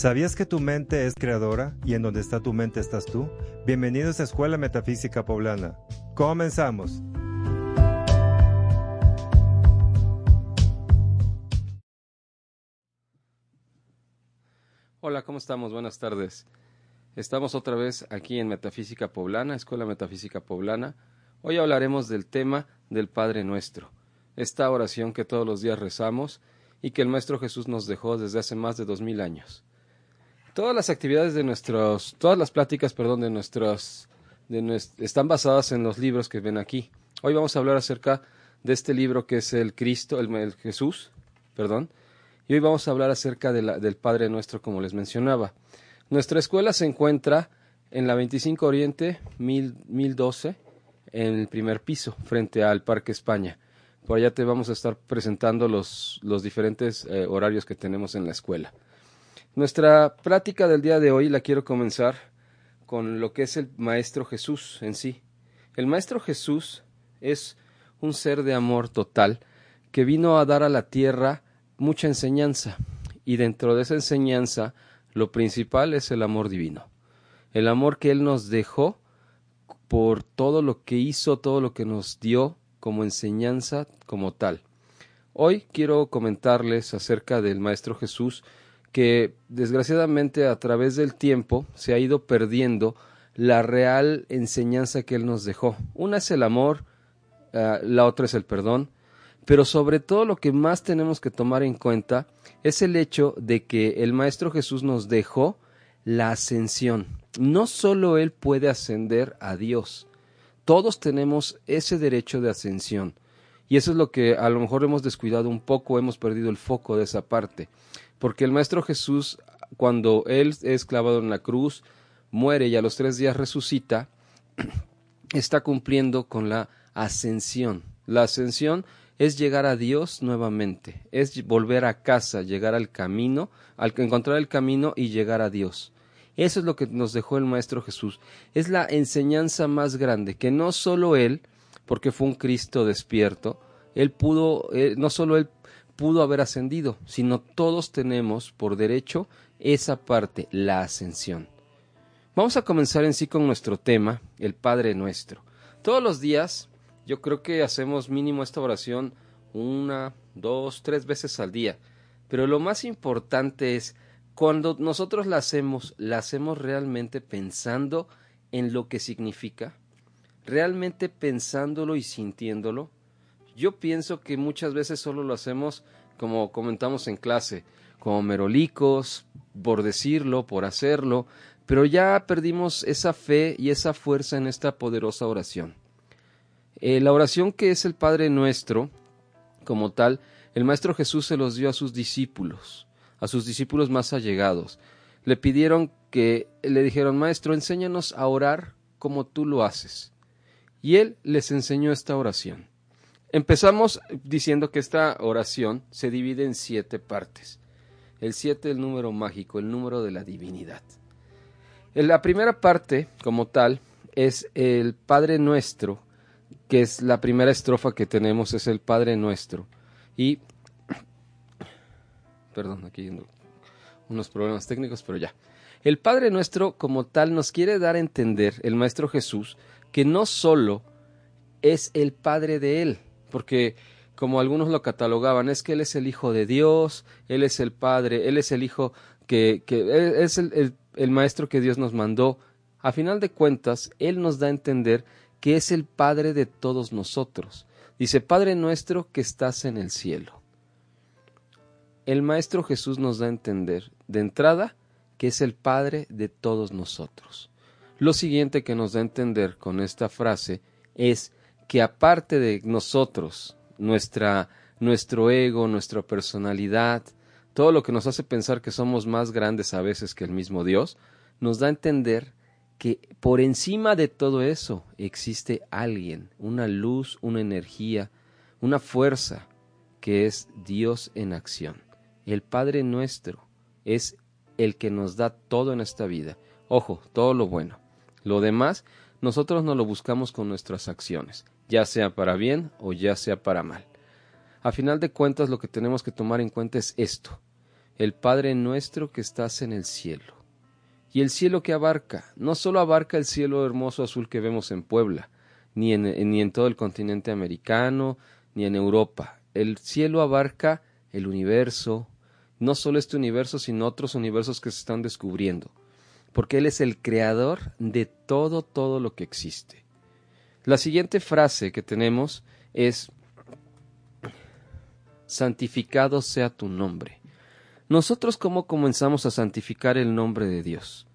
¿Sabías que tu mente es creadora y en donde está tu mente estás tú? Bienvenidos a Escuela Metafísica Poblana. Comenzamos. Hola, ¿cómo estamos? Buenas tardes. Estamos otra vez aquí en Metafísica Poblana, Escuela Metafísica Poblana. Hoy hablaremos del tema del Padre Nuestro, esta oración que todos los días rezamos y que el Maestro Jesús nos dejó desde hace más de dos mil años. Todas las actividades de nuestros, todas las pláticas, perdón, de nuestros, de están basadas en los libros que ven aquí. Hoy vamos a hablar acerca de este libro que es el Cristo, el, Jesús, perdón, y hoy vamos a hablar acerca del Padre Nuestro, como les mencionaba. Nuestra escuela se encuentra en la 25 Oriente 1012, en el primer piso, frente al Parque España. Por allá te vamos a estar presentando los, los diferentes eh, horarios que tenemos en la escuela. Nuestra práctica del día de hoy la quiero comenzar con lo que es el Maestro Jesús en sí. El Maestro Jesús es un ser de amor total que vino a dar a la tierra mucha enseñanza y dentro de esa enseñanza lo principal es el amor divino. El amor que Él nos dejó por todo lo que hizo, todo lo que nos dio como enseñanza como tal. Hoy quiero comentarles acerca del Maestro Jesús que desgraciadamente a través del tiempo se ha ido perdiendo la real enseñanza que Él nos dejó. Una es el amor, ah, la otra es el perdón, pero sobre todo lo que más tenemos que tomar en cuenta es el hecho de que el Maestro Jesús nos dejó la ascensión. No solo Él puede ascender a Dios, todos tenemos ese derecho de ascensión. Y eso es lo que a lo mejor hemos descuidado un poco, hemos perdido el foco de esa parte. Porque el Maestro Jesús, cuando Él es clavado en la cruz, muere y a los tres días resucita, está cumpliendo con la ascensión. La ascensión es llegar a Dios nuevamente, es volver a casa, llegar al camino, al encontrar el camino y llegar a Dios. Eso es lo que nos dejó el Maestro Jesús. Es la enseñanza más grande, que no solo Él, porque fue un Cristo despierto, Él pudo, eh, no solo Él pudo haber ascendido, sino todos tenemos por derecho esa parte, la ascensión. Vamos a comenzar en sí con nuestro tema, el Padre Nuestro. Todos los días, yo creo que hacemos mínimo esta oración una, dos, tres veces al día, pero lo más importante es cuando nosotros la hacemos, la hacemos realmente pensando en lo que significa, realmente pensándolo y sintiéndolo, yo pienso que muchas veces solo lo hacemos, como comentamos en clase, como merolicos, por decirlo, por hacerlo, pero ya perdimos esa fe y esa fuerza en esta poderosa oración. Eh, la oración que es el Padre nuestro, como tal, el Maestro Jesús se los dio a sus discípulos, a sus discípulos más allegados. Le pidieron que, le dijeron, Maestro, enséñanos a orar como tú lo haces. Y él les enseñó esta oración. Empezamos diciendo que esta oración se divide en siete partes. El siete, el número mágico, el número de la divinidad. En la primera parte, como tal, es el Padre Nuestro, que es la primera estrofa que tenemos, es el Padre Nuestro. Y, perdón, aquí unos problemas técnicos, pero ya. El Padre Nuestro, como tal, nos quiere dar a entender, el Maestro Jesús, que no solo es el Padre de Él, porque como algunos lo catalogaban, es que Él es el Hijo de Dios, Él es el Padre, Él es el Hijo que, es el, el Maestro que Dios nos mandó. A final de cuentas, Él nos da a entender que es el Padre de todos nosotros. Dice, Padre nuestro que estás en el cielo. El Maestro Jesús nos da a entender, de entrada, que es el Padre de todos nosotros. Lo siguiente que nos da a entender con esta frase es que aparte de nosotros, nuestra, nuestro ego, nuestra personalidad, todo lo que nos hace pensar que somos más grandes a veces que el mismo Dios, nos da a entender que por encima de todo eso existe alguien, una luz, una energía, una fuerza que es Dios en acción. El Padre nuestro es el que nos da todo en esta vida. Ojo, todo lo bueno. Lo demás, nosotros no lo buscamos con nuestras acciones, ya sea para bien o ya sea para mal. A final de cuentas, lo que tenemos que tomar en cuenta es esto, el Padre nuestro que estás en el cielo. Y el cielo que abarca, no solo abarca el cielo hermoso azul que vemos en Puebla, ni en, ni en todo el continente americano, ni en Europa. El cielo abarca el universo, no solo este universo, sino otros universos que se están descubriendo, porque Él es el creador de todo, todo lo que existe. La siguiente frase que tenemos es, santificado sea tu nombre. Nosotros cómo comenzamos a santificar el nombre de Dios.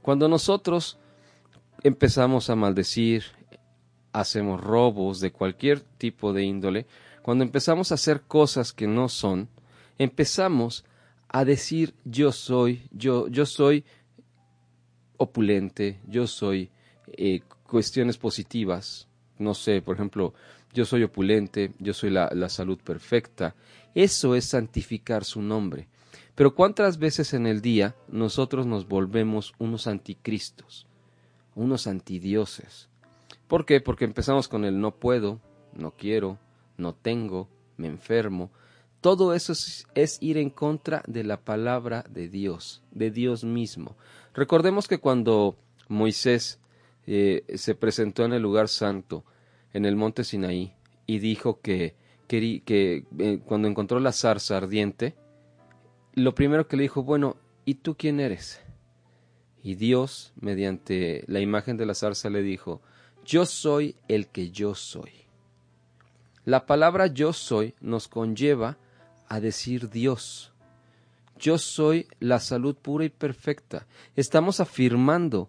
Cuando nosotros empezamos a maldecir, hacemos robos de cualquier tipo de índole, cuando empezamos a hacer cosas que no son, empezamos a decir yo soy, yo, yo soy opulente, yo soy eh, cuestiones positivas, no sé, por ejemplo, yo soy opulente, yo soy la, la salud perfecta. Eso es santificar su nombre. Pero ¿cuántas veces en el día nosotros nos volvemos unos anticristos, unos antidioses? ¿Por qué? Porque empezamos con el no puedo, no quiero, no tengo, me enfermo, todo eso es, ir en contra de la palabra de Dios, de Dios mismo. Recordemos que cuando Moisés eh, se presentó en el lugar santo, en el monte Sinaí, y dijo que, que, eh, cuando encontró la zarza ardiente, lo primero que le dijo, bueno, ¿y tú quién eres? Y Dios, mediante la imagen de la zarza, le dijo, yo soy el que yo soy. La palabra yo soy nos conlleva a decir Dios. Yo soy la salud pura y perfecta. Estamos afirmando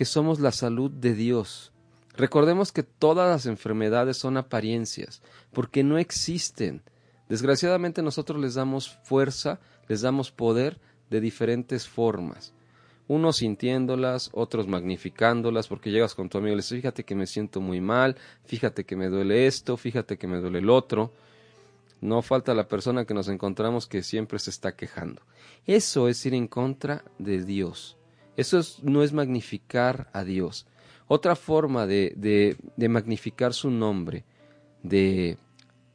que somos la salud de Dios. Recordemos que todas las enfermedades son apariencias, porque no existen. Desgraciadamente nosotros les damos fuerza, les damos poder de diferentes formas. Unos sintiéndolas, otros magnificándolas, porque llegas con tu amigo y le dices, fíjate que me siento muy mal, fíjate que me duele esto, fíjate que me duele el otro. No falta la persona que nos encontramos que siempre se está quejando. Eso es ir en contra de Dios. Eso no es magnificar a Dios. Otra forma de, de, de magnificar su nombre, de,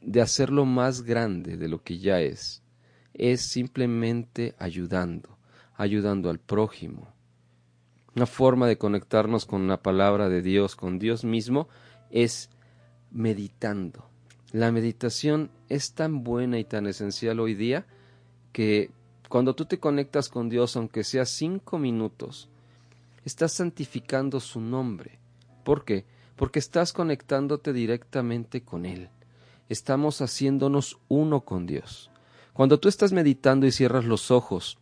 de hacerlo más grande de lo que ya es, es simplemente ayudando, ayudando al prójimo. Una forma de conectarnos con la palabra de Dios, con Dios mismo, es meditando la meditación es tan buena y tan esencial hoy día que cuando tú te conectas con Dios, aunque sea cinco minutos, estás santificando su nombre. ¿Por qué? Porque estás conectándote directamente con Él. Estamos haciéndonos uno con Dios. Cuando tú estás meditando y cierras los ojos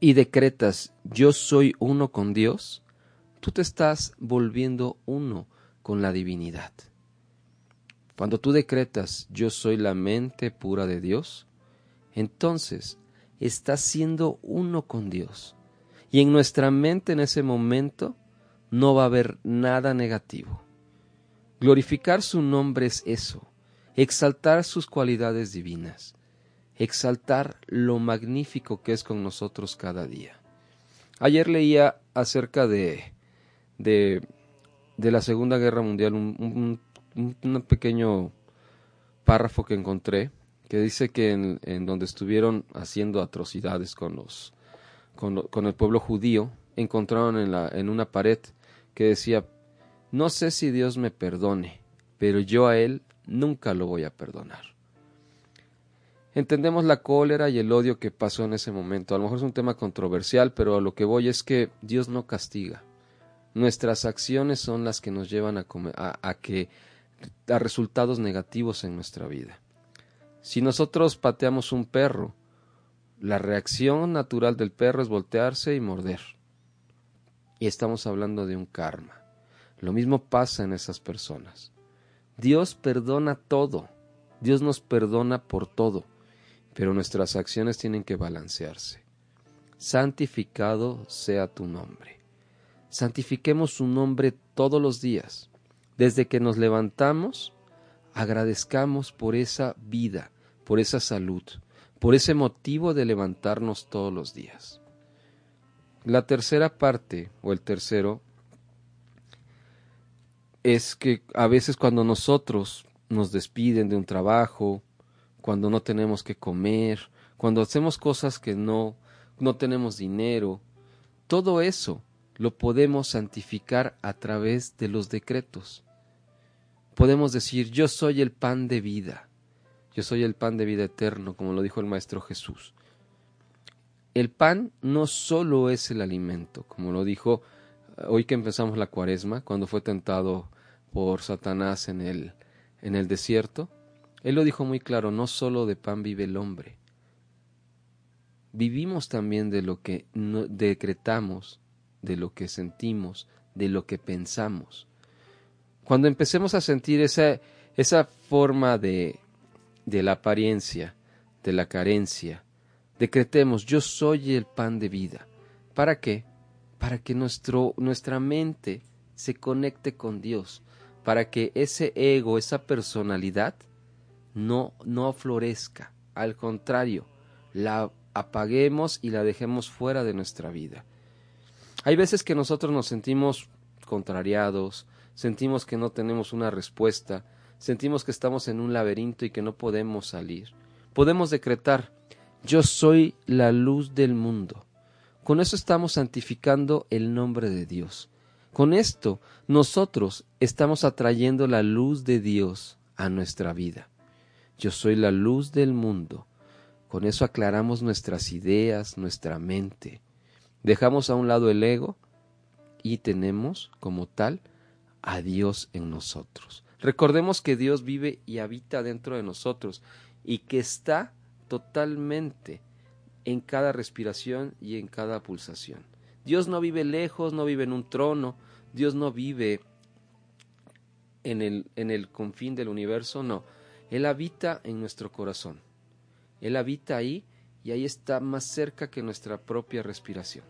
y decretas yo soy uno con Dios, tú te estás volviendo uno con la divinidad. Cuando tú decretas yo soy la mente pura de Dios, entonces estás siendo uno con Dios. Y en nuestra mente en ese momento no va a haber nada negativo. Glorificar su nombre es eso, exaltar sus cualidades divinas, exaltar lo magnífico que es con nosotros cada día. Ayer leía acerca de, de, de la Segunda Guerra Mundial un, un, pequeño párrafo que encontré que dice que en, donde estuvieron haciendo atrocidades con los con, el pueblo judío encontraron en, la, en una pared que decía no sé si Dios me perdone pero yo a él nunca lo voy a perdonar entendemos la cólera y el odio que pasó en ese momento. A lo mejor es un tema controversial pero a lo que voy es que Dios no castiga. Nuestras acciones son las que nos llevan a, a que a resultados negativos en nuestra vida. Si nosotros pateamos un perro, la reacción natural del perro es voltearse y morder. y estamos hablando de un karma. Lo mismo pasa en esas personas. Dios perdona todo, Dios nos perdona por todo, pero nuestras acciones tienen que balancearse. Santificado sea tu nombre. Santifiquemos su nombre todos los días. Desde que nos levantamos, agradezcamos por esa vida, por esa salud, por ese motivo de levantarnos todos los días. La tercera parte, o el tercero, es que a veces cuando nosotros nos despiden de un trabajo, cuando no tenemos que comer, cuando hacemos cosas que no, no tenemos dinero, todo eso lo podemos santificar a través de los decretos. Podemos decir, yo soy el pan de vida, yo soy el pan de vida eterno, como lo dijo el Maestro Jesús. El pan no solo es el alimento, como lo dijo eh, hoy que empezamos la cuaresma, cuando fue tentado por Satanás en el, en el desierto, él lo dijo muy claro, no solo de pan vive el hombre. Vivimos también de lo que decretamos, de lo que sentimos, de lo que pensamos. Cuando empecemos a sentir esa, esa forma de, de la apariencia, de la carencia, decretemos, yo soy el pan de vida. ¿Para qué? Para que nuestro, nuestra mente se conecte con Dios, para que ese ego, esa personalidad, no, no florezca. Al contrario, la apaguemos y la dejemos fuera de nuestra vida. Hay veces que nosotros nos sentimos contrariados, sentimos que no tenemos una respuesta, sentimos que estamos en un laberinto y que no podemos salir. Podemos decretar, yo soy la luz del mundo. Con eso estamos santificando el nombre de Dios. Con esto nosotros estamos atrayendo la luz de Dios a nuestra vida. Yo soy la luz del mundo. Con eso aclaramos nuestras ideas, nuestra mente. Dejamos a un lado el ego y tenemos como tal a Dios en nosotros. Recordemos que Dios vive y habita dentro de nosotros y que está totalmente en cada respiración y en cada pulsación. Dios no vive lejos, no vive en un trono, Dios no vive en el, en el confín del universo, no. Él habita en nuestro corazón. Él habita ahí y ahí está más cerca que nuestra propia respiración.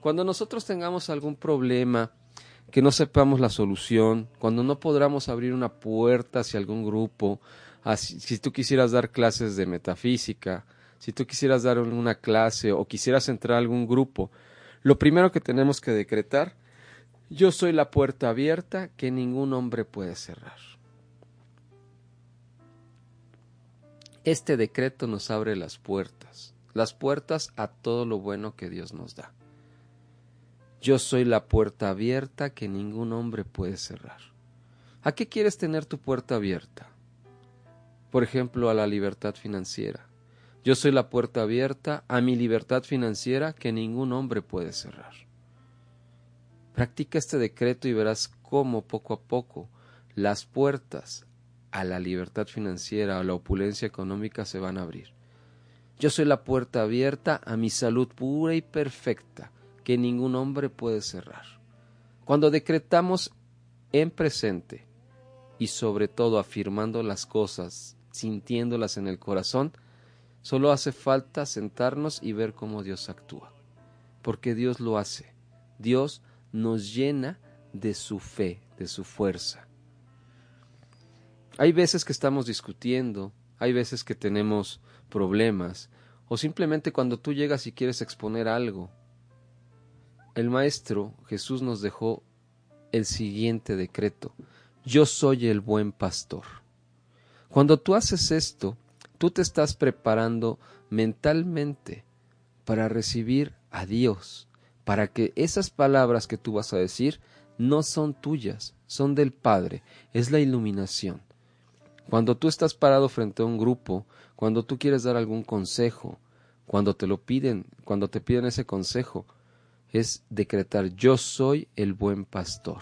Cuando nosotros tengamos algún problema, que no sepamos la solución, cuando no podamos abrir una puerta hacia algún grupo, si tú quisieras dar clases de metafísica, si tú quisieras dar una clase o quisieras entrar a algún grupo, lo primero que tenemos que decretar, yo soy la puerta abierta que ningún hombre puede cerrar. Este decreto nos abre las puertas, las puertas a todo lo bueno que Dios nos da. Yo soy la puerta abierta que ningún hombre puede cerrar. ¿A qué quieres tener tu puerta abierta? Por ejemplo, a la libertad financiera yo soy la puerta abierta a mi libertad financiera que ningún hombre puede cerrar. Practica este decreto y verás cómo poco a poco las puertas a la libertad financiera, a la opulencia económica se van a abrir. Yo soy la puerta abierta a mi salud pura y perfecta que ningún hombre puede cerrar. Cuando decretamos en presente y sobre todo afirmando las cosas, sintiéndolas en el corazón, Solo hace falta sentarnos y ver cómo Dios actúa. Porque Dios lo hace. Dios nos llena de su fe, de su fuerza. Hay veces que estamos discutiendo, hay veces que tenemos problemas, o simplemente cuando tú llegas y quieres exponer algo. El Maestro Jesús nos dejó el siguiente decreto. Yo soy el buen pastor. Cuando tú haces esto, tú te estás preparando mentalmente para recibir a Dios, para que esas palabras que tú vas a decir no son tuyas, son del Padre, es la iluminación. Cuando tú estás parado frente a un grupo, cuando tú quieres dar algún consejo, cuando te lo piden, cuando te piden ese consejo, es decretar yo soy el buen pastor.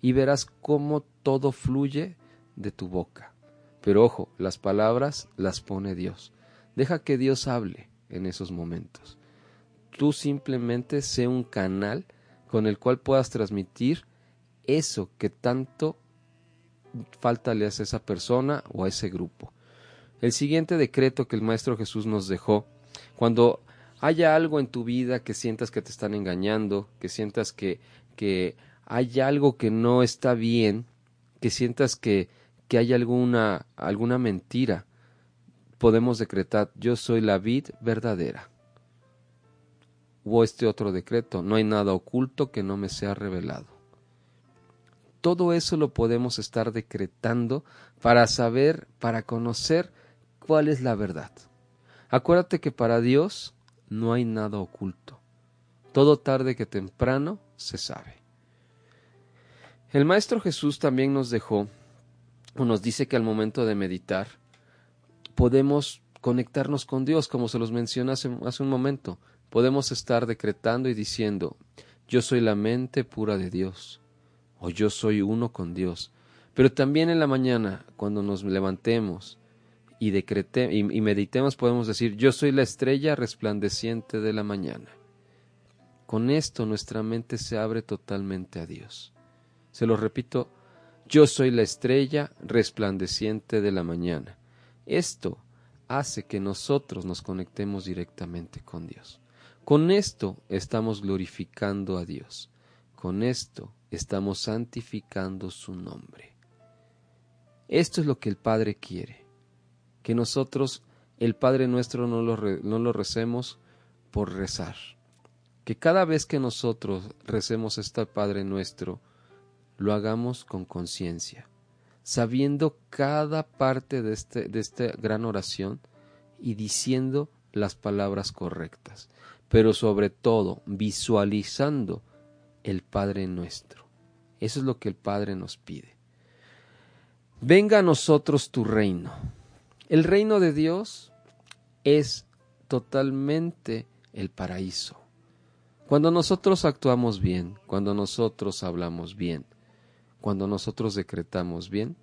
Y verás cómo todo fluye de tu boca. Pero ojo, las palabras las pone Dios. Deja que Dios hable en esos momentos. Tú simplemente sé un canal con el cual puedas transmitir eso que tanto falta le hace a esa persona o a ese grupo. El siguiente decreto que el Maestro Jesús nos dejó, cuando haya algo en tu vida que sientas que te están engañando, que sientas que, que hay algo que no está bien, que sientas que, que hay alguna, alguna mentira, podemos decretar, yo soy la vid verdadera. O este otro decreto, no hay nada oculto que no me sea revelado. Todo eso lo podemos estar decretando para saber, para conocer cuál es la verdad. Acuérdate que para Dios no hay nada oculto. Todo tarde que temprano se sabe. El Maestro Jesús también nos dejó, o nos dice que al momento de meditar, podemos conectarnos con Dios, como se los mencioné hace, hace un momento. Podemos estar decretando y diciendo, yo soy la mente pura de Dios, o yo soy uno con Dios. Pero también en la mañana, cuando nos levantemos y, decrete, y, meditemos, podemos decir, yo soy la estrella resplandeciente de la mañana. Con esto nuestra mente se abre totalmente a Dios. Se lo repito, yo soy la estrella resplandeciente de la mañana. Esto hace que nosotros nos conectemos directamente con Dios. Con esto estamos glorificando a Dios. Con esto estamos santificando su nombre. Esto es lo que el Padre quiere, que nosotros el Padre nuestro no lo, no lo recemos por rezar, que cada vez que nosotros recemos este Padre nuestro, lo hagamos con conciencia, sabiendo cada parte de, este, de esta gran oración y diciendo las palabras correctas, pero sobre todo visualizando el Padre nuestro. Eso es lo que el Padre nos pide. Venga a nosotros tu reino. El reino de Dios es totalmente el paraíso. Cuando nosotros actuamos bien, cuando nosotros hablamos bien, cuando nosotros decretamos bien,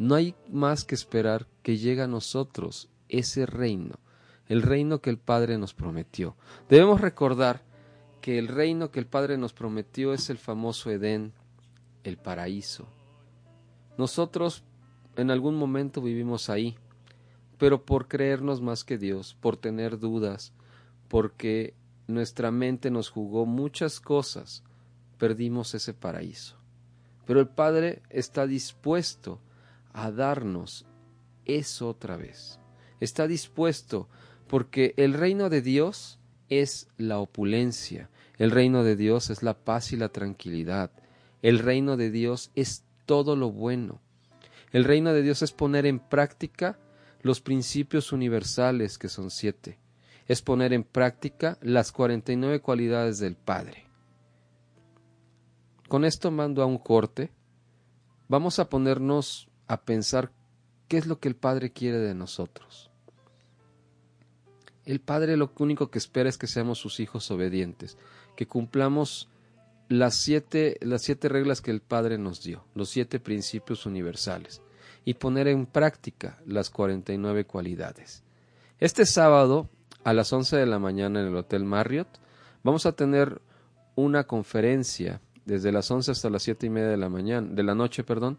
no hay más que esperar que llegue a nosotros ese reino, el reino que el Padre nos prometió. Debemos recordar que el reino que el Padre nos prometió es el famoso Edén, el paraíso. Nosotros en algún momento vivimos ahí, pero por creernos más que Dios, por tener dudas, porque nuestra mente nos jugó muchas cosas, perdimos ese paraíso. Pero el Padre está dispuesto a darnos eso otra vez. Está dispuesto porque el reino de Dios es la opulencia, el reino de Dios es la paz y la tranquilidad, el reino de Dios es todo lo bueno. El reino de Dios es poner en práctica los principios universales que son siete, es poner en práctica las cuarenta y nueve cualidades del Padre. Con esto mando a un corte. Vamos a ponernos a pensar qué es lo que el Padre quiere de nosotros. El Padre lo único que espera es que seamos sus hijos obedientes, que cumplamos las siete, las siete reglas que el Padre nos dio, los siete principios universales, y poner en práctica las cuarenta y nueve cualidades. Este sábado, a las once de la mañana en el Hotel Marriott, vamos a tener una conferencia desde las 11 hasta las siete y media de la mañana, de la noche, perdón,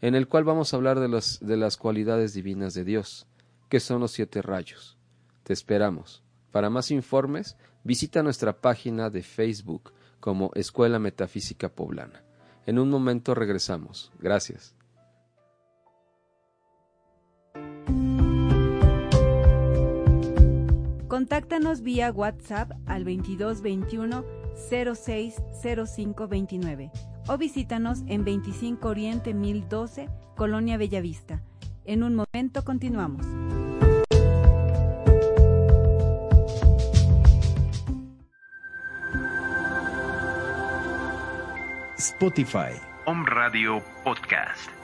en el cual vamos a hablar de, las de las cualidades divinas de Dios, que son los siete rayos. Te esperamos. Para más informes, visita nuestra página de Facebook como Escuela Metafísica Poblana. En un momento regresamos. Gracias. Contáctanos vía WhatsApp al 2221 060529 o visítanos en 25 Oriente 1012, Colonia Bellavista. En un momento continuamos. Spotify. Home Radio Podcast.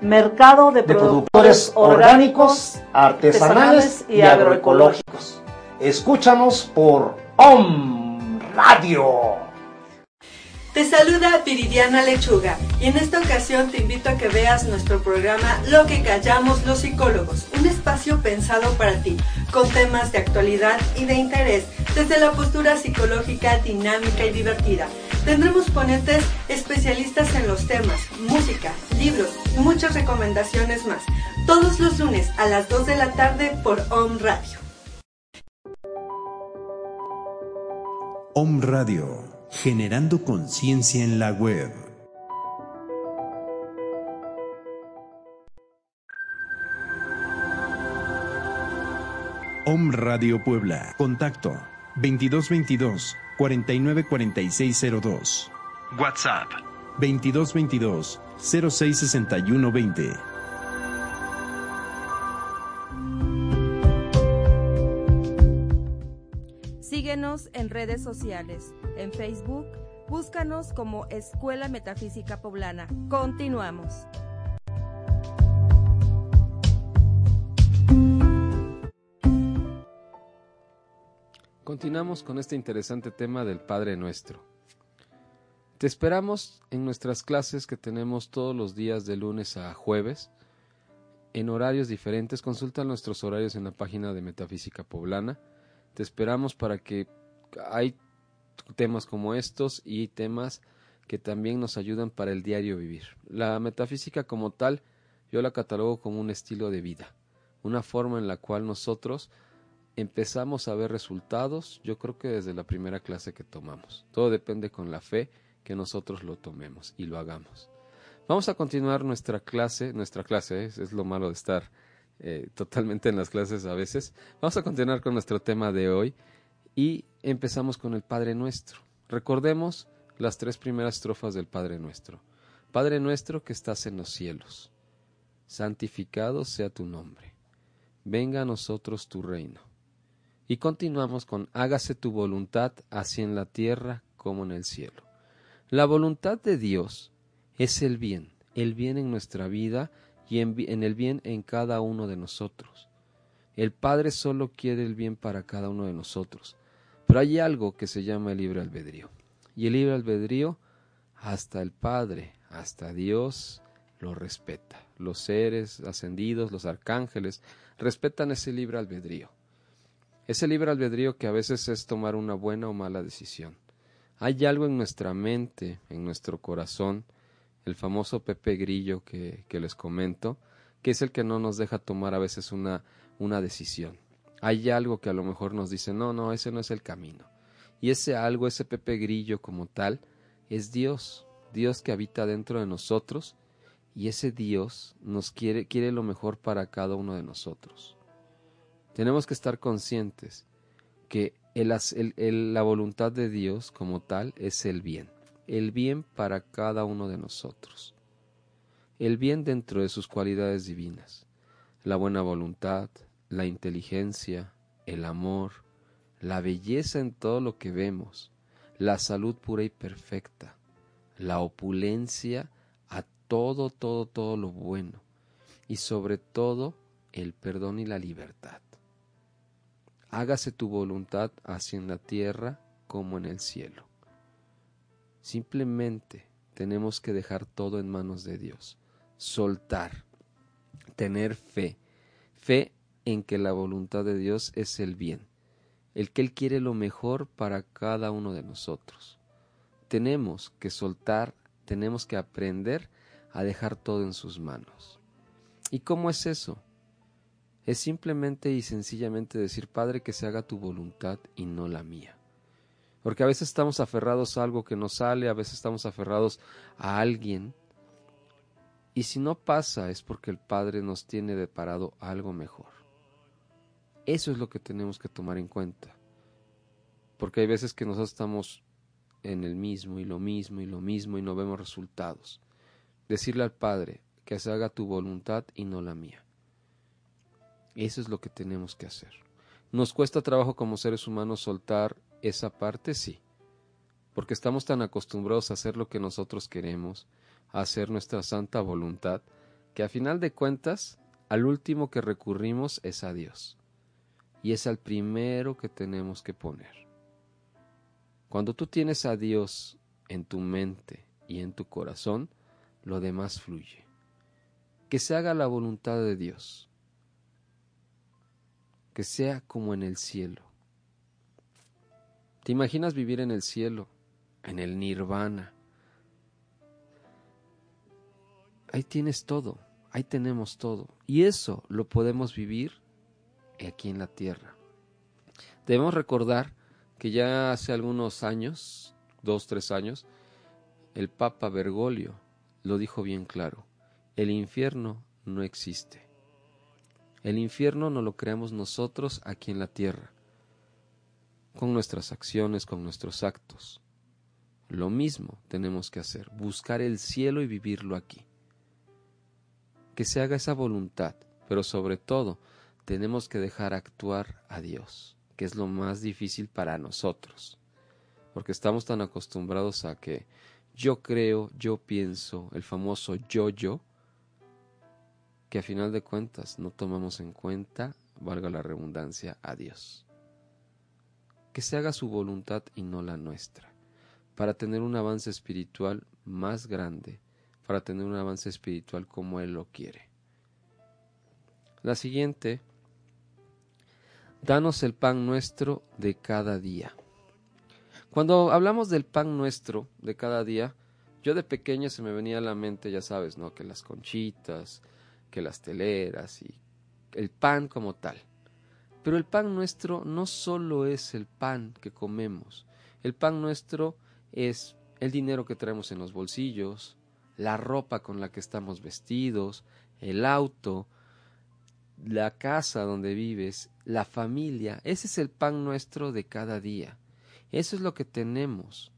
Mercado de, de productores, productores orgánicos, artesanales y agroecológicos. Escúchanos por OM Radio. Te saluda Viridiana Lechuga y en esta ocasión te invito a que veas nuestro programa Lo que callamos los psicólogos, un espacio pensado para ti, con temas de actualidad y de interés, desde la postura psicológica dinámica y divertida. Tendremos ponentes especialistas en los temas, música, libros y muchas recomendaciones más, todos los lunes a las 2 de la tarde por OM Radio. Om Radio, generando conciencia en la web. Om Radio Puebla. Contacto 2222 494602. WhatsApp 2222 066120. Síguenos en redes sociales. En Facebook, búscanos como Escuela Metafísica Poblana. Continuamos. Continuamos con este interesante tema del Padre Nuestro. Te esperamos en nuestras clases que tenemos todos los días de lunes a jueves, en horarios diferentes. Consulta nuestros horarios en la página de Metafísica Poblana. Te esperamos para que hay temas como estos y temas que también nos ayudan para el diario vivir. La metafísica como tal, yo la catalogo como un estilo de vida, una forma en la cual nosotros empezamos a ver resultados, yo creo que desde la primera clase que tomamos. Todo depende con la fe que nosotros lo tomemos y lo hagamos. Vamos a continuar nuestra clase, nuestra clase, ¿eh? es, lo malo de estar eh, totalmente en las clases a veces. Vamos a continuar con nuestro tema de hoy y empezamos con el Padre Nuestro. Recordemos las tres primeras estrofas del Padre Nuestro. Padre nuestro que estás en los cielos, santificado sea tu nombre, venga a nosotros tu reino. Y continuamos con hágase tu voluntad así en la tierra como en el cielo. La voluntad de Dios es el bien, el bien en nuestra vida y en, el bien en cada uno de nosotros. El Padre solo quiere el bien para cada uno de nosotros. Pero hay algo que se llama el libre albedrío. Y el libre albedrío, hasta el Padre, hasta Dios, lo respeta. Los seres ascendidos, los arcángeles, respetan ese libre albedrío. Ese libre albedrío que a veces es tomar una buena o mala decisión. Hay algo en nuestra mente, en nuestro corazón, el famoso Pepe Grillo que, les comento, que es el que no nos deja tomar a veces una, una decisión. Hay algo que a lo mejor nos dice, no, no, ese no es el camino. Y ese algo, ese Pepe Grillo como tal, es Dios, Dios que habita dentro de nosotros, y ese Dios nos quiere, quiere lo mejor para cada uno de nosotros. Tenemos que estar conscientes que la voluntad de Dios como tal es el bien, el bien para cada uno de nosotros, el bien dentro de sus cualidades divinas, la buena voluntad, la inteligencia, el amor, la belleza en todo lo que vemos, la salud pura y perfecta, la opulencia a todo, todo, todo lo bueno, y sobre todo el perdón y la libertad. Hágase tu voluntad así en la tierra como en el cielo. Simplemente tenemos que dejar todo en manos de Dios, soltar, tener fe, fe en que la voluntad de Dios es el bien, el que Él quiere lo mejor para cada uno de nosotros. Tenemos que soltar, tenemos que aprender a dejar todo en sus manos. ¿Y cómo es eso? Es simplemente y sencillamente decir, Padre, que se haga tu voluntad y no la mía. Porque a veces estamos aferrados a algo que nos sale, a veces estamos aferrados a alguien. Y si no pasa es porque el Padre nos tiene deparado algo mejor. Eso es lo que tenemos que tomar en cuenta. Porque hay veces que nosotros estamos en el mismo y lo mismo y lo mismo y no vemos resultados. Decirle al Padre que se haga tu voluntad y no la mía. Eso es lo que tenemos que hacer. Nos cuesta trabajo como seres humanos soltar esa parte sí, porque estamos tan acostumbrados a hacer lo que nosotros queremos, a hacer nuestra santa voluntad, que a final de cuentas, al último que recurrimos es a Dios. Y es al primero que tenemos que poner. Cuando tú tienes a Dios en tu mente y en tu corazón, lo demás fluye. Que se haga la voluntad de Dios. Que sea como en el cielo. ¿Te imaginas vivir en el cielo, en el nirvana? Ahí tienes todo, ahí tenemos todo. Y eso lo podemos vivir aquí en la tierra. Debemos recordar que ya hace algunos años, dos, tres años, el Papa Bergoglio lo dijo bien claro, el infierno no existe. El infierno no lo creamos nosotros aquí en la tierra, con nuestras acciones, con nuestros actos. Lo mismo tenemos que hacer, buscar el cielo y vivirlo aquí. Que se haga esa voluntad, pero sobre todo tenemos que dejar actuar a Dios, que es lo más difícil para nosotros, porque estamos tan acostumbrados a que yo creo, yo pienso, el famoso yo-yo, que a final de cuentas no tomamos en cuenta, valga la redundancia, a Dios. Que se haga su voluntad y no la nuestra, para tener un avance espiritual más grande, para tener un avance espiritual como Él lo quiere. La siguiente, danos el pan nuestro de cada día. Cuando hablamos del pan nuestro de cada día, yo de pequeño se me venía a la mente, ya sabes, ¿no? Que las conchitas, que las teleras y el pan como tal. Pero el pan nuestro no solo es el pan que comemos, el pan nuestro es el dinero que traemos en los bolsillos, la ropa con la que estamos vestidos, el auto, la casa donde vives, la familia, ese es el pan nuestro de cada día. Eso es lo que tenemos.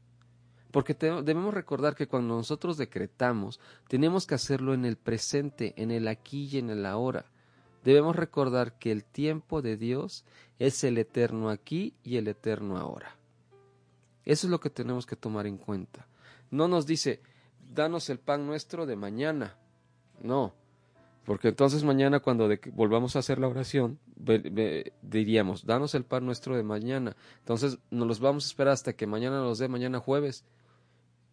Porque debemos recordar que cuando nosotros decretamos, tenemos que hacerlo en el presente, en el aquí y en el ahora. Debemos recordar que el tiempo de Dios es el eterno aquí y el eterno ahora. Eso es lo que tenemos que tomar en cuenta. No nos dice, danos el pan nuestro de mañana. No, porque entonces mañana cuando volvamos a hacer la oración, diríamos, danos el pan nuestro de mañana. Entonces nos los vamos a esperar hasta que mañana nos dé mañana jueves.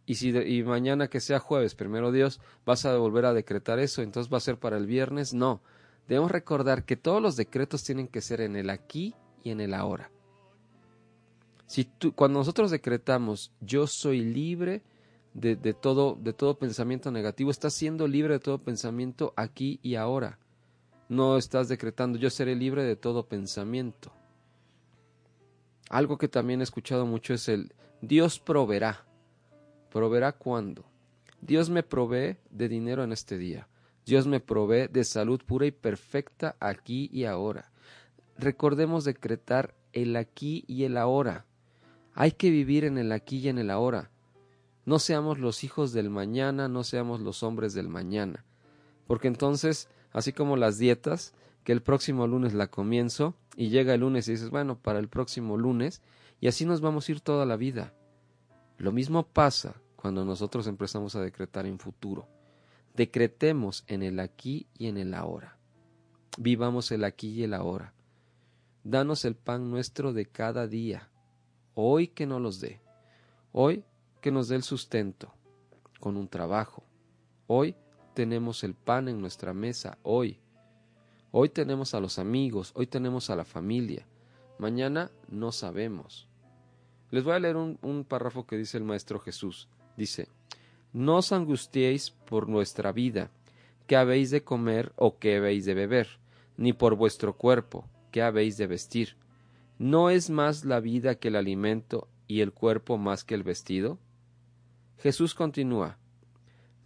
Y si y mañana que sea jueves, primero Dios, vas a volver a decretar eso, entonces va a ser para el viernes. No, debemos recordar que todos los decretos tienen que ser en el aquí y en el ahora. Si tú, cuando nosotros decretamos, yo soy libre de, todo, de todo pensamiento negativo, estás siendo libre de todo pensamiento aquí y ahora. No estás decretando yo seré libre de todo pensamiento. Algo que también he escuchado mucho es el Dios proveerá. ¿Proveerá cuándo? Dios me provee de dinero en este día. Dios me provee de salud pura y perfecta aquí y ahora. Recordemos decretar el aquí y el ahora. Hay que vivir en el aquí y en el ahora. No seamos los hijos del mañana, no seamos los hombres del mañana. Porque entonces, así como las dietas, que el próximo lunes la comienzo y llega el lunes y dices, bueno, para el próximo lunes, y así nos vamos a ir toda la vida. Lo mismo pasa cuando nosotros empezamos a decretar en futuro. Decretemos en el aquí y en el ahora. Vivamos el aquí y el ahora. Danos el pan nuestro de cada día. Hoy que no los dé. Hoy que nos dé el sustento con un trabajo. Hoy tenemos el pan en nuestra mesa, hoy. Hoy tenemos a los amigos, hoy tenemos a la familia. Mañana no sabemos. Les voy a leer un, un párrafo que dice el Maestro Jesús. Dice, No os angustiéis por nuestra vida, que habéis de comer o que habéis de beber, ni por vuestro cuerpo, que habéis de vestir. ¿No es más la vida que el alimento y el cuerpo más que el vestido? Jesús continúa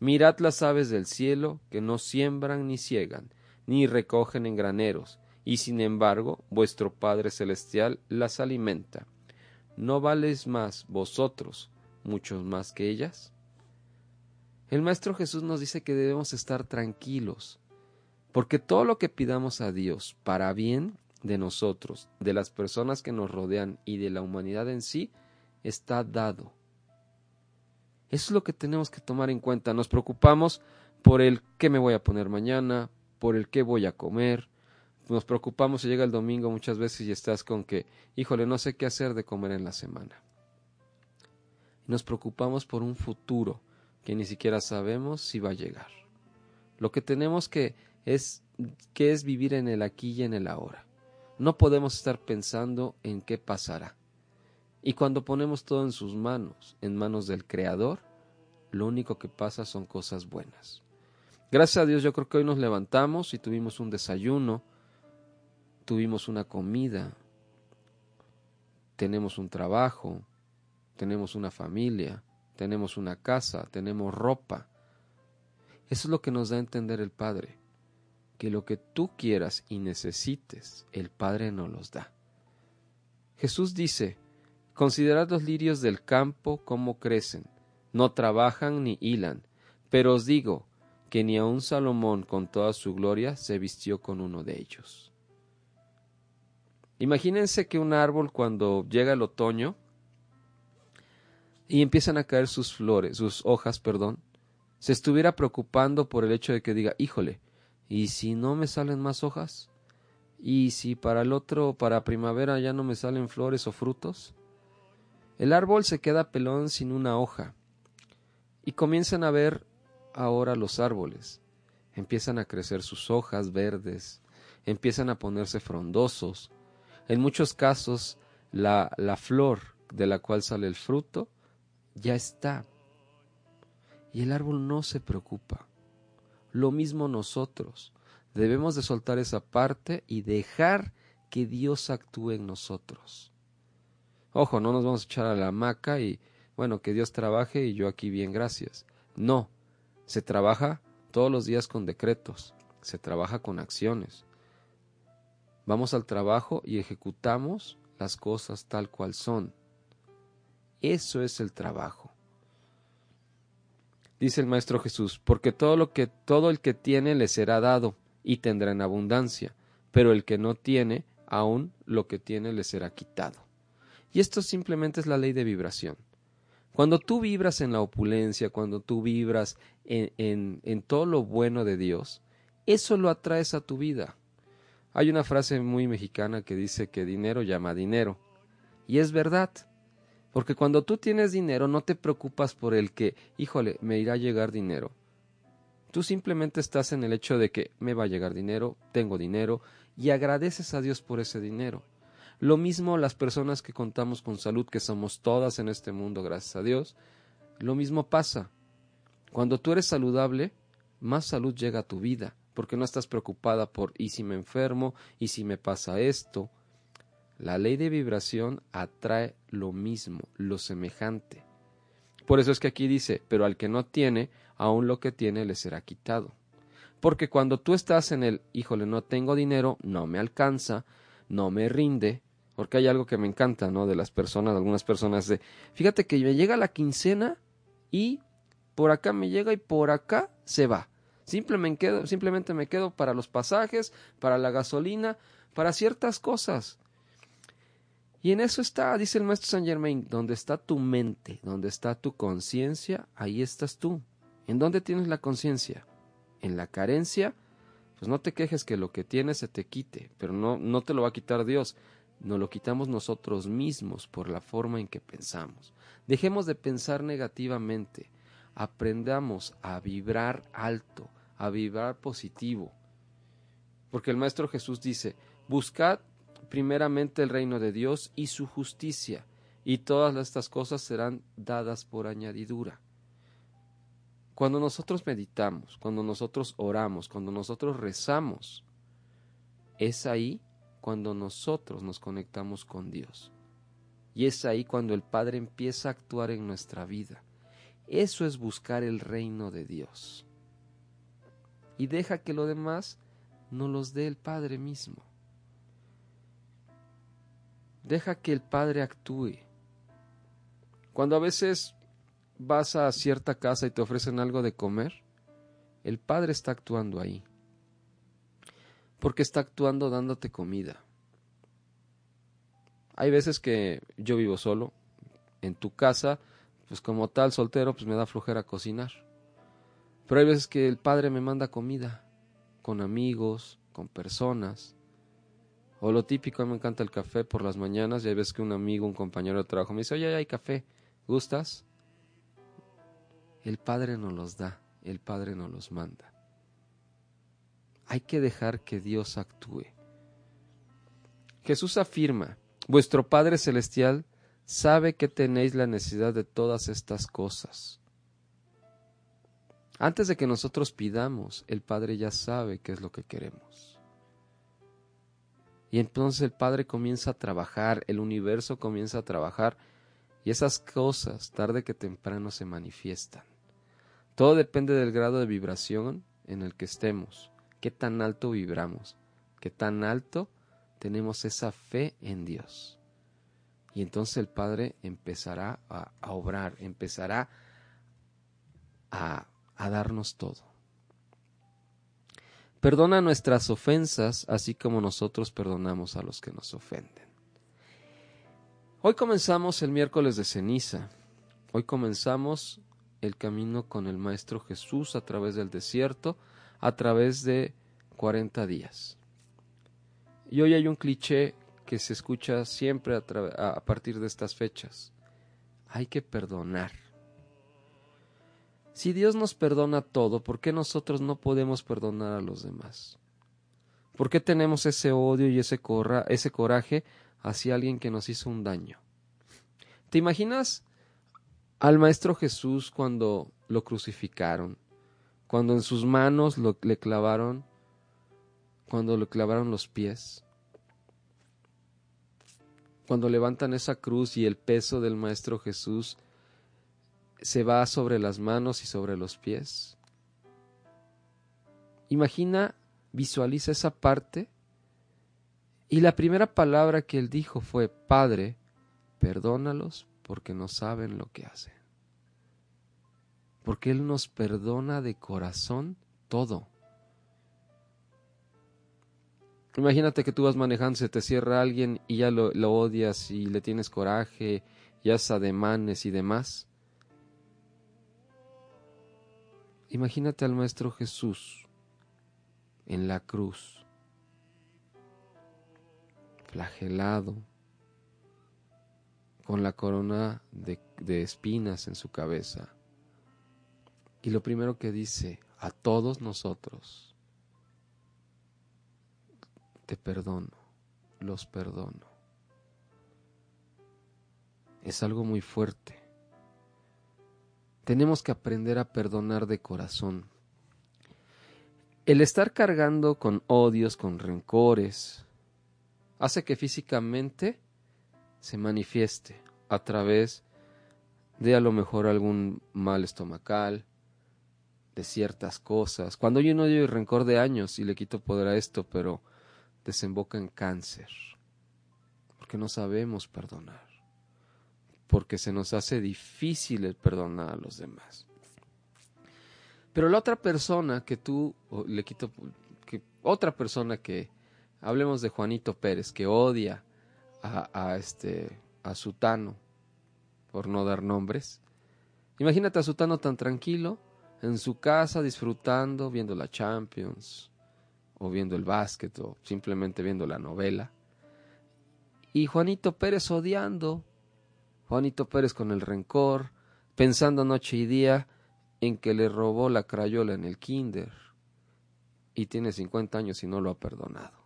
Mirad las aves del cielo, que no siembran ni ciegan, ni recogen en graneros, y sin embargo vuestro Padre Celestial las alimenta. ¿No vales más vosotros, muchos más que ellas? El Maestro Jesús nos dice que debemos estar tranquilos, porque todo lo que pidamos a Dios para bien, de nosotros, de las personas que nos rodean y de la humanidad en sí, está dado. Eso es lo que tenemos que tomar en cuenta. Nos preocupamos por el qué me voy a poner mañana, por el qué voy a comer. Nos preocupamos si llega el domingo muchas veces y estás con que, híjole, no sé qué hacer de comer en la semana. Nos preocupamos por un futuro que ni siquiera sabemos si va a llegar. Lo que tenemos que es que es vivir en el aquí y en el ahora. No podemos estar pensando en qué pasará. Y cuando ponemos todo en sus manos, en manos del Creador, lo único que pasa son cosas buenas. Gracias a Dios yo creo que hoy nos levantamos y tuvimos un desayuno, tuvimos una comida, tenemos un trabajo, tenemos una familia, tenemos una casa, tenemos ropa. Eso es lo que nos da a entender el Padre, que lo que tú quieras y necesites, el Padre nos los da. Jesús dice, considerad los lirios del campo cómo crecen, no trabajan ni hilan, pero os digo que ni aun Salomón con toda su gloria se vistió con uno de ellos. Imagínense que un árbol cuando llega el otoño, y empiezan a caer sus flores, sus hojas, perdón, se estuviera preocupando por el hecho de que diga, híjole, ¿y si no me salen más hojas? ¿Y si para el otro, para primavera ya no me salen flores o frutos? El árbol se queda pelón sin una hoja. Y comienzan a ver ahora los árboles. Empiezan a crecer sus hojas verdes, empiezan a ponerse frondosos. En muchos casos, la, la flor de la cual sale el fruto ya está. Y el árbol no se preocupa. Lo mismo nosotros. Debemos de soltar esa parte y dejar que Dios actúe en nosotros. Ojo, no nos vamos a echar a la hamaca y, bueno, que Dios trabaje y yo aquí bien, gracias. No, se trabaja todos los días con decretos, se trabaja con acciones. Vamos al trabajo y ejecutamos las cosas tal cual son. Eso es el trabajo. Dice el Maestro Jesús, porque todo lo que todo el que tiene le será dado y tendrá en abundancia, pero el que no tiene, aún lo que tiene le será quitado. Y esto simplemente es la ley de vibración. Cuando tú vibras en la opulencia, cuando tú vibras en, en, en todo lo bueno de Dios, eso lo atraes a tu vida. Hay una frase muy mexicana que dice que dinero llama dinero. Y es verdad. Porque cuando tú tienes dinero no te preocupas por el que, híjole, me irá a llegar dinero. Tú simplemente estás en el hecho de que me va a llegar dinero, tengo dinero, y agradeces a Dios por ese dinero. Lo mismo las personas que contamos con salud, que somos todas en este mundo, gracias a Dios, lo mismo pasa. Cuando tú eres saludable, más salud llega a tu vida, porque no estás preocupada por y si me enfermo, y si me pasa esto, la ley de vibración atrae lo mismo, lo semejante. Por eso es que aquí dice, pero al que no tiene, aún lo que tiene le será quitado. Porque cuando tú estás en el, híjole, no tengo dinero, no me alcanza, no me rinde, porque hay algo que me encanta, ¿no? De las personas, algunas personas de, fíjate que me llega la quincena y por acá me llega y por acá se va. Simplemente simplemente me quedo para los pasajes, para la gasolina, para ciertas cosas. Y en eso está, dice el maestro Saint Germain, donde está tu mente, donde está tu conciencia, ahí estás tú. ¿En dónde tienes la conciencia? En la carencia, pues no te quejes que lo que tienes se te quite, pero no, no te lo va a quitar Dios, nos lo quitamos nosotros mismos por la forma en que pensamos. Dejemos de pensar negativamente, aprendamos a vibrar alto, a vibrar positivo. Porque el Maestro Jesús dice, buscad primeramente el reino de Dios y su justicia, y todas estas cosas serán dadas por añadidura. Cuando nosotros meditamos, cuando nosotros oramos, cuando nosotros rezamos, es ahí cuando nosotros nos conectamos con Dios. Y es ahí cuando el Padre empieza a actuar en nuestra vida. Eso es buscar el reino de Dios. Y deja que lo demás nos los dé el Padre mismo. Deja que el Padre actúe. Cuando a veces vas a cierta casa y te ofrecen algo de comer, el Padre está actuando ahí. Porque está actuando dándote comida. Hay veces que yo vivo solo, en tu casa, pues como tal soltero, pues me da flojera cocinar. Pero hay veces que el padre me manda comida, con amigos, con personas. O lo típico, a mí me encanta el café por las mañanas y hay veces que un amigo, un compañero de trabajo me dice, oye, hay café, ¿gustas? El Padre nos los da, el Padre nos los manda. Hay que dejar que Dios actúe. Jesús afirma, vuestro Padre Celestial sabe que tenéis la necesidad de todas estas cosas. Antes de que nosotros pidamos, el Padre ya sabe qué es lo que queremos. Y entonces el Padre comienza a trabajar, el universo comienza a trabajar y esas cosas tarde que temprano se manifiestan. Todo depende del grado de vibración en el que estemos, qué tan alto vibramos, qué tan alto tenemos esa fe en Dios. Y entonces el Padre empezará a, obrar, empezará a, darnos todo. Perdona nuestras ofensas, así como nosotros perdonamos a los que nos ofenden. Hoy comenzamos el miércoles de ceniza. Hoy comenzamos el camino con el Maestro Jesús a través del desierto, a través de 40 días. Y hoy hay un cliché que se escucha siempre a, a, partir de estas fechas. Hay que perdonar. Si Dios nos perdona todo, ¿por qué nosotros no podemos perdonar a los demás? ¿Por qué tenemos ese odio y ese, corra, ese coraje hacia alguien que nos hizo un daño? ¿Te imaginas al Maestro Jesús cuando lo crucificaron, cuando en sus manos le clavaron, cuando le clavaron los pies, cuando levantan esa cruz y el peso del Maestro Jesús se va sobre las manos y sobre los pies. Imagina, visualiza esa parte y la primera palabra que él dijo fue, Padre, perdónalos porque no saben lo que hacen. Porque Él nos perdona de corazón todo. Imagínate que tú vas manejando, se te cierra alguien y ya lo, odias y le tienes coraje, y haces ademanes y demás. Imagínate al Maestro Jesús en la cruz, flagelado, con la corona de, espinas en su cabeza. Y lo primero que dice a todos nosotros, te perdono, los perdono. Es algo muy fuerte. Tenemos que aprender a perdonar de corazón. El estar cargando con odios, con rencores, hace que físicamente se manifieste a través de a lo mejor algún mal estomacal, de ciertas cosas. Cuando yo no doy rencor de años y le quito poder a esto, pero desemboca en cáncer, porque no sabemos perdonar, porque se nos hace difícil el perdonar a los demás. Pero la otra persona que tú le quito, otra persona que hablemos de Juanito Pérez, que odia a, este a Sutano, por no dar nombres. Imagínate a Sutano tan tranquilo, en su casa disfrutando, viendo la Champions, o viendo el básquet, o simplemente viendo la novela. Y Juanito Pérez odiando, Juanito Pérez con el rencor, pensando noche y día en que le robó la crayola en el kinder, y tiene 50 años y no lo ha perdonado.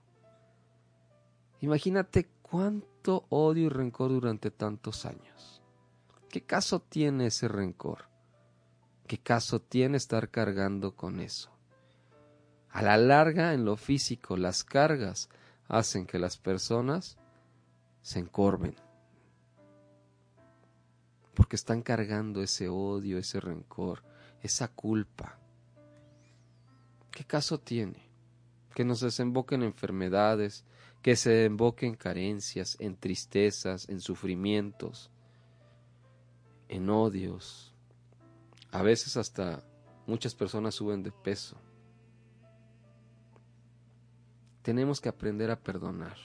Imagínate cuánto odio y rencor durante tantos años. ¿Qué caso tiene ese rencor? ¿Qué caso tiene estar cargando con eso? A la larga, en lo físico, las cargas hacen que las personas se encorven. Porque están cargando ese odio, ese rencor, esa culpa. ¿Qué caso tiene? Que nos desemboquen enfermedades, que se emboque en carencias, en tristezas, en sufrimientos, en odios. A veces hasta muchas personas suben de peso. Tenemos que aprender a perdonar.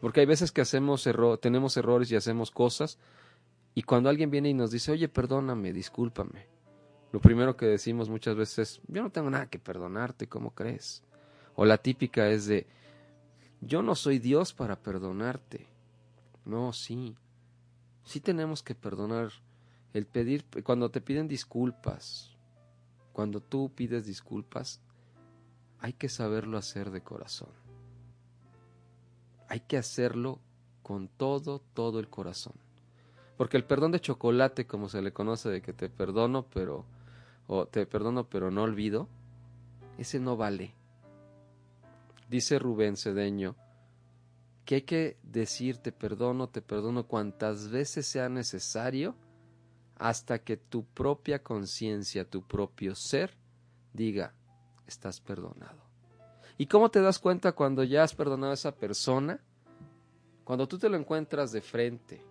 Porque hay veces que hacemos erro tenemos errores y hacemos cosas y cuando alguien viene y nos dice, oye, perdóname, discúlpame, lo primero que decimos muchas veces es, yo no tengo nada que perdonarte, ¿cómo crees? O la típica es de, yo no soy Dios para perdonarte. No, sí. Sí tenemos que perdonar. El pedir, cuando te piden disculpas, cuando tú pides disculpas, hay que saberlo hacer de corazón. Hay que hacerlo con todo, todo el corazón. Porque el perdón de chocolate, como se le conoce, de que te perdono, pero, o te perdono, pero no olvido, ese no vale. Dice Rubén Cedeño que hay que decir te perdono, te perdono cuantas veces sea necesario hasta que tu propia conciencia, tu propio ser, diga, estás perdonado. ¿Y cómo te das cuenta cuando ya has perdonado a esa persona? Cuando tú te lo encuentras de frente,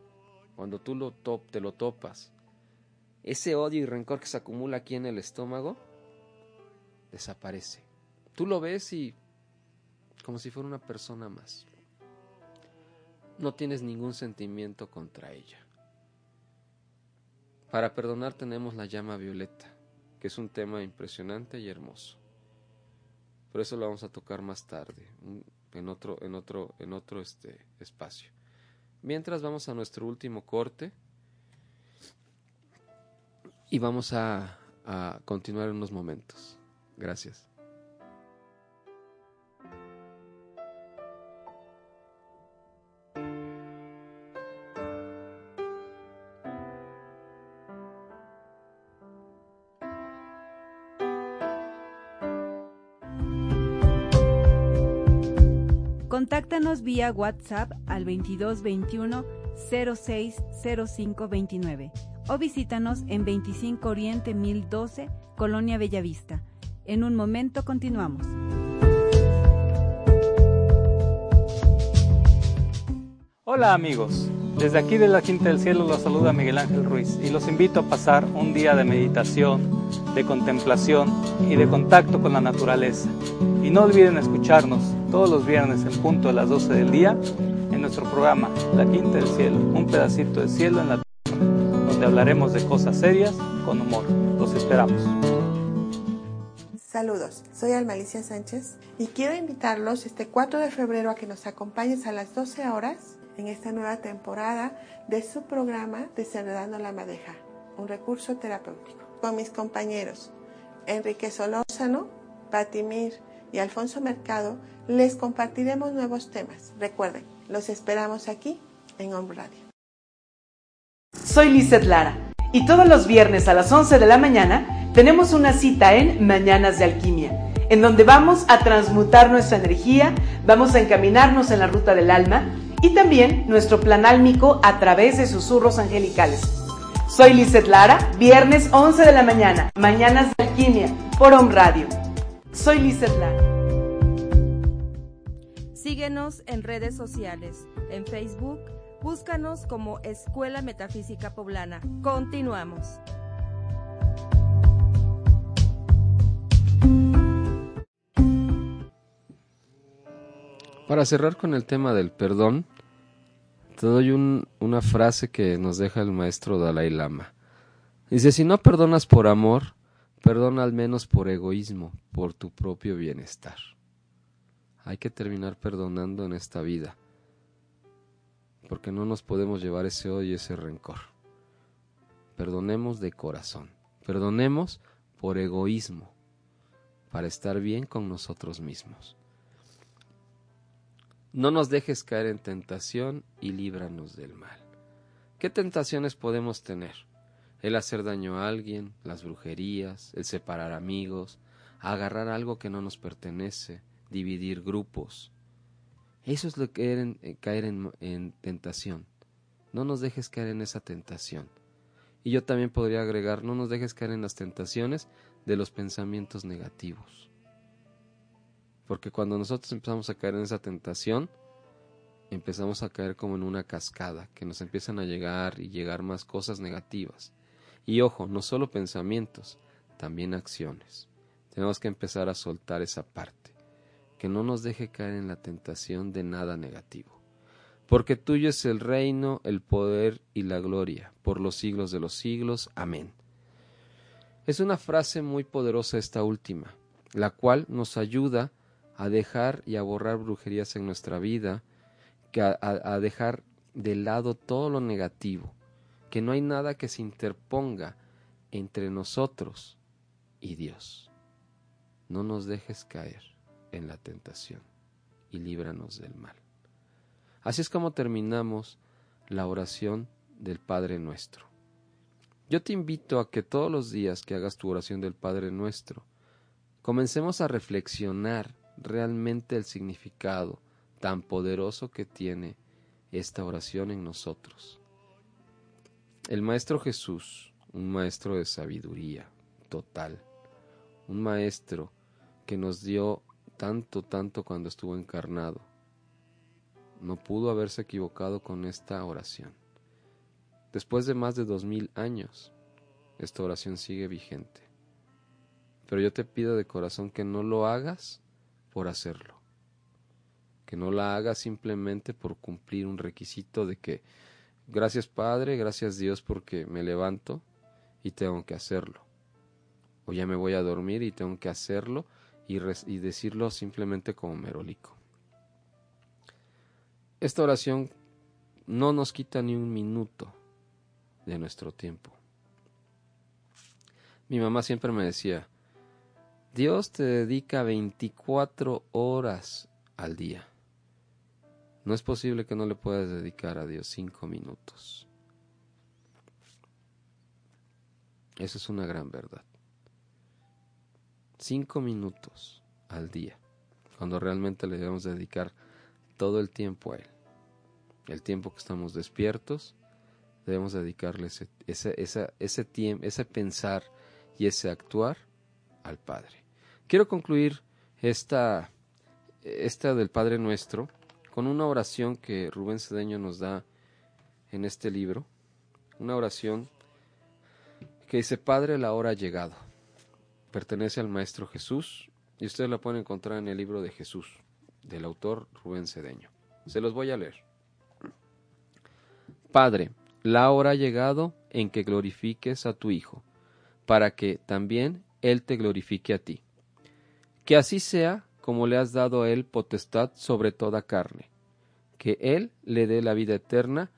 cuando tú lo top, te lo topas, ese odio y rencor que se acumula aquí en el estómago desaparece. Tú lo ves y como si fuera una persona más. No tienes ningún sentimiento contra ella. Para perdonar tenemos la llama violeta, que es un tema impresionante y hermoso. Por eso lo vamos a tocar más tarde, en otro, en otro, en otro este, espacio. Mientras vamos a nuestro último corte y vamos a, continuar en unos momentos. Gracias. Contáctanos vía WhatsApp al 2221 060529 o visítanos en 25 Oriente 1012, Colonia Bellavista. En un momento continuamos. Hola amigos, desde aquí de la Quinta del Cielo los saluda Miguel Ángel Ruiz y los invito a pasar un día de meditación, de contemplación y de contacto con la naturaleza. Y no olviden escucharnos todos los viernes en punto a las 12 del día en nuestro programa La Quinta del Cielo, un pedacito de cielo en la tierra, donde hablaremos de cosas serias con humor. Los esperamos. Saludos, soy Almalicia Sánchez y quiero invitarlos este 4 de febrero a que nos acompañes a las 12 horas en esta nueva temporada de su programa Desenredando la Madeja, un recurso terapéutico. Con mis compañeros Enrique Solórzano, Patimir y Alfonso Mercado les compartiremos nuevos temas. Recuerden, los esperamos aquí en Home Radio. Soy Lizeth Lara y todos los viernes a las 11 de la mañana tenemos una cita en Mañanas de Alquimia, en donde vamos a transmutar nuestra energía, vamos a encaminarnos en la ruta del alma y también nuestro plan álmico a través de susurros angelicales. Soy Lizeth Lara, viernes 11 de la mañana, Mañanas de Alquimia, por Home Radio. Soy Lizeth Lara. Síguenos en redes sociales. En Facebook, búscanos como Escuela Metafísica Poblana. Continuamos. Para cerrar con el tema del perdón, te doy una frase que nos deja el maestro Dalai Lama. Dice, si no perdonas por amor, perdona al menos por egoísmo, por tu propio bienestar. Hay que terminar perdonando en esta vida, porque no nos podemos llevar ese odio y ese rencor. Perdonemos de corazón, perdonemos por egoísmo, para estar bien con nosotros mismos. No nos dejes caer en tentación y líbranos del mal. ¿Qué tentaciones podemos tener? El hacer daño a alguien, las brujerías, el separar amigos, agarrar algo que no nos pertenece, dividir grupos. Eso es lo que eh, caer en, en tentación. No nos dejes caer en esa tentación. Y yo también podría agregar, no nos dejes caer en las tentaciones de los pensamientos negativos. Porque cuando nosotros empezamos a caer en esa tentación, empezamos a caer como en una cascada, que nos empiezan a llegar y llegar más cosas negativas. Y ojo, no solo pensamientos, también acciones. Tenemos que empezar a soltar esa parte, que no nos deje caer en la tentación de nada negativo. porque tuyo es el reino, el poder y la gloria, por los siglos de los siglos. Amén. Es una frase muy poderosa esta última, la cual nos ayuda a dejar y a borrar brujerías en nuestra vida, a, a dejar de lado todo lo negativo, que no hay nada que se interponga entre nosotros y Dios. No nos dejes caer en la tentación y líbranos del mal. Así es como terminamos la oración del Padre nuestro. Yo te invito a que todos los días que hagas tu oración del Padre nuestro, comencemos a reflexionar realmente el significado tan poderoso que tiene esta oración en nosotros. El Maestro Jesús, un maestro de sabiduría total, un maestro que nos dio tanto, tanto cuando estuvo encarnado, no pudo haberse equivocado con esta oración. Después de más de dos mil años, esta oración sigue vigente. Pero yo te pido de corazón que no lo hagas por hacerlo. Que no la hagas simplemente por cumplir un requisito de que gracias Padre, gracias Dios porque me levanto y tengo que hacerlo. O ya me voy a dormir y tengo que hacerlo y, y decirlo simplemente como merolico. Esta oración no nos quita ni un minuto de nuestro tiempo. Mi mamá siempre me decía, Dios te dedica 24 horas al día. No es posible que no le puedas dedicar a Dios cinco minutos. Esa es una gran verdad. Cinco minutos al día, cuando realmente le debemos dedicar todo el tiempo a Él. El tiempo que estamos despiertos, debemos dedicarle ese, ese, ese, tiempo, ese pensar y ese actuar al Padre. Quiero concluir esta, esta del Padre Nuestro con una oración que Rubén Cedeño nos da en este libro. Una oración que dice, Padre, la hora ha llegado. Pertenece al Maestro Jesús y ustedes la pueden encontrar en el libro de Jesús del autor Rubén Cedeño. Se los voy a leer. Padre, la hora ha llegado en que glorifiques a tu Hijo, para que también Él te glorifique a ti. Que así sea como le has dado a Él potestad sobre toda carne, que Él le dé la vida eterna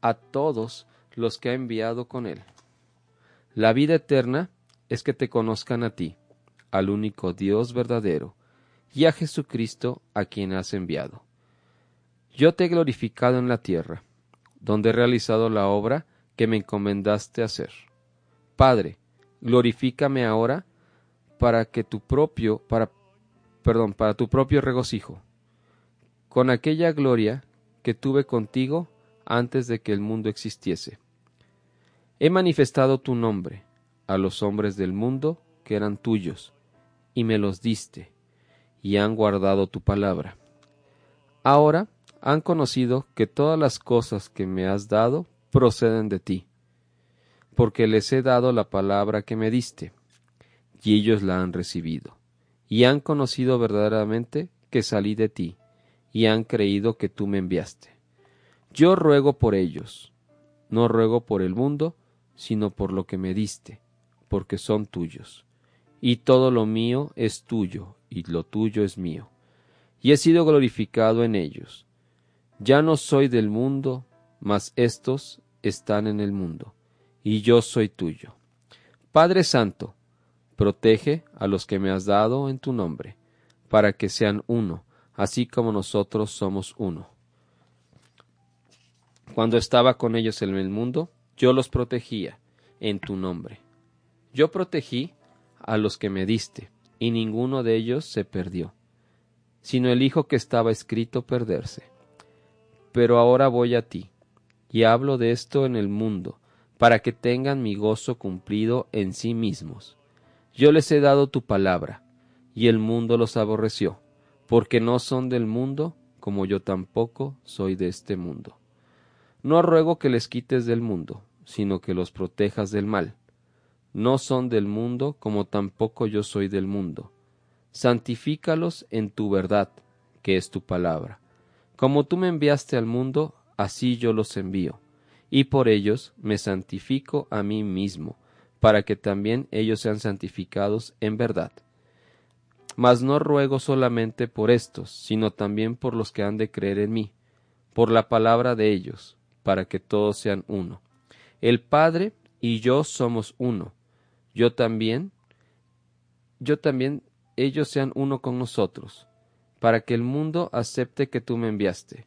a todos los que ha enviado con Él. La vida eterna es que te conozcan a ti, al único Dios verdadero, y a Jesucristo a quien has enviado. Yo te he glorificado en la tierra, donde he realizado la obra que me encomendaste hacer. Padre, glorifícame ahora para que tu propio, para, perdón, para tu propio regocijo, con aquella gloria que tuve contigo antes de que el mundo existiese. He manifestado tu nombre a los hombres del mundo que eran tuyos, y me los diste, y han guardado tu palabra. Ahora han conocido que todas las cosas que me has dado proceden de ti, porque les he dado la palabra que me diste, y ellos la han recibido, y han conocido verdaderamente que salí de ti, y han creído que tú me enviaste. Yo ruego por ellos, no ruego por el mundo, sino por lo que me diste, porque son tuyos y todo lo mío es tuyo, y lo tuyo es mío. Y he sido glorificado en ellos. Ya no soy del mundo, mas estos están en el mundo, y yo soy tuyo. Padre Santo, protege a los que me has dado en tu nombre, para que sean uno, así como nosotros somos uno. Cuando estaba con ellos en el mundo, yo los protegía en tu nombre. Yo protegí a los que me diste, y ninguno de ellos se perdió, sino el hijo que estaba escrito perderse. Pero ahora voy a ti, y hablo de esto en el mundo, para que tengan mi gozo cumplido en sí mismos. Yo les he dado tu palabra, y el mundo los aborreció, porque no son del mundo, como yo tampoco soy de este mundo. No ruego que les quites del mundo, sino que los protejas del mal no son del mundo, como tampoco yo soy del mundo. Santifícalos en tu verdad, que es tu palabra. Como tú me enviaste al mundo, así yo los envío, y por ellos me santifico a mí mismo, para que también ellos sean santificados en verdad. Mas no ruego solamente por estos, sino también por los que han de creer en mí, por la palabra de ellos, para que todos sean uno. El Padre y yo somos uno. Yo también, yo también, ellos sean uno con nosotros, para que el mundo acepte que tú me enviaste.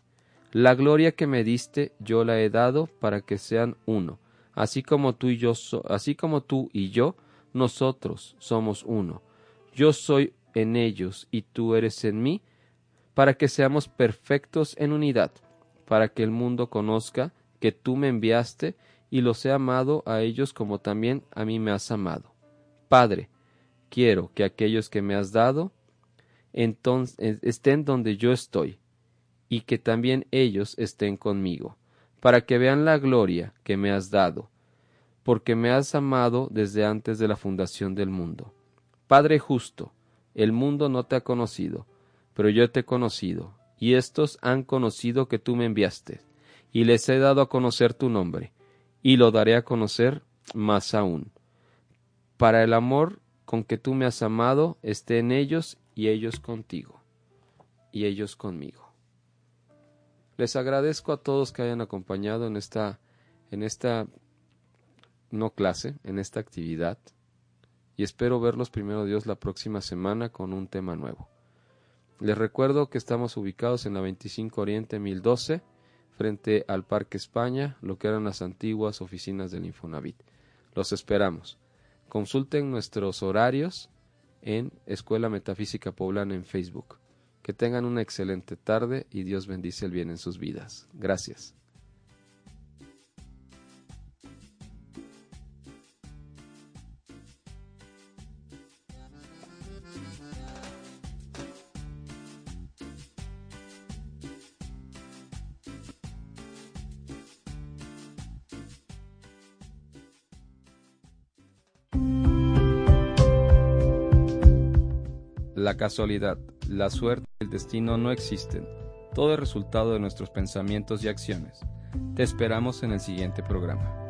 La gloria que me diste yo la he dado para que sean uno, así como tú y yo, así como tú y yo, nosotros somos uno. Yo soy en ellos y tú eres en mí, para que seamos perfectos en unidad, para que el mundo conozca que tú me enviaste y los he amado a ellos como también a mí me has amado. Padre, quiero que aquellos que me has dado entonces estén donde yo estoy, y que también ellos estén conmigo, para que vean la gloria que me has dado, porque me has amado desde antes de la fundación del mundo. Padre justo, el mundo no te ha conocido, pero yo te he conocido, y éstos han conocido que tú me enviaste, y les he dado a conocer tu nombre, y lo daré a conocer más aún, para el amor con que tú me has amado esté en ellos y ellos contigo, y ellos conmigo. Les agradezco a todos que hayan acompañado en esta, en esta no clase, en esta actividad, y espero verlos primero Dios la próxima semana con un tema nuevo. Les recuerdo que estamos ubicados en la 25 Oriente 1012, frente al Parque España, lo que eran las antiguas oficinas del Infonavit. Los esperamos. Consulten nuestros horarios en Escuela Metafísica Poblana en Facebook. Que tengan una excelente tarde y Dios bendice el bien en sus vidas. Gracias. Casualidad, la suerte y el destino no existen. Todo es resultado de nuestros pensamientos y acciones. Te esperamos en el siguiente programa.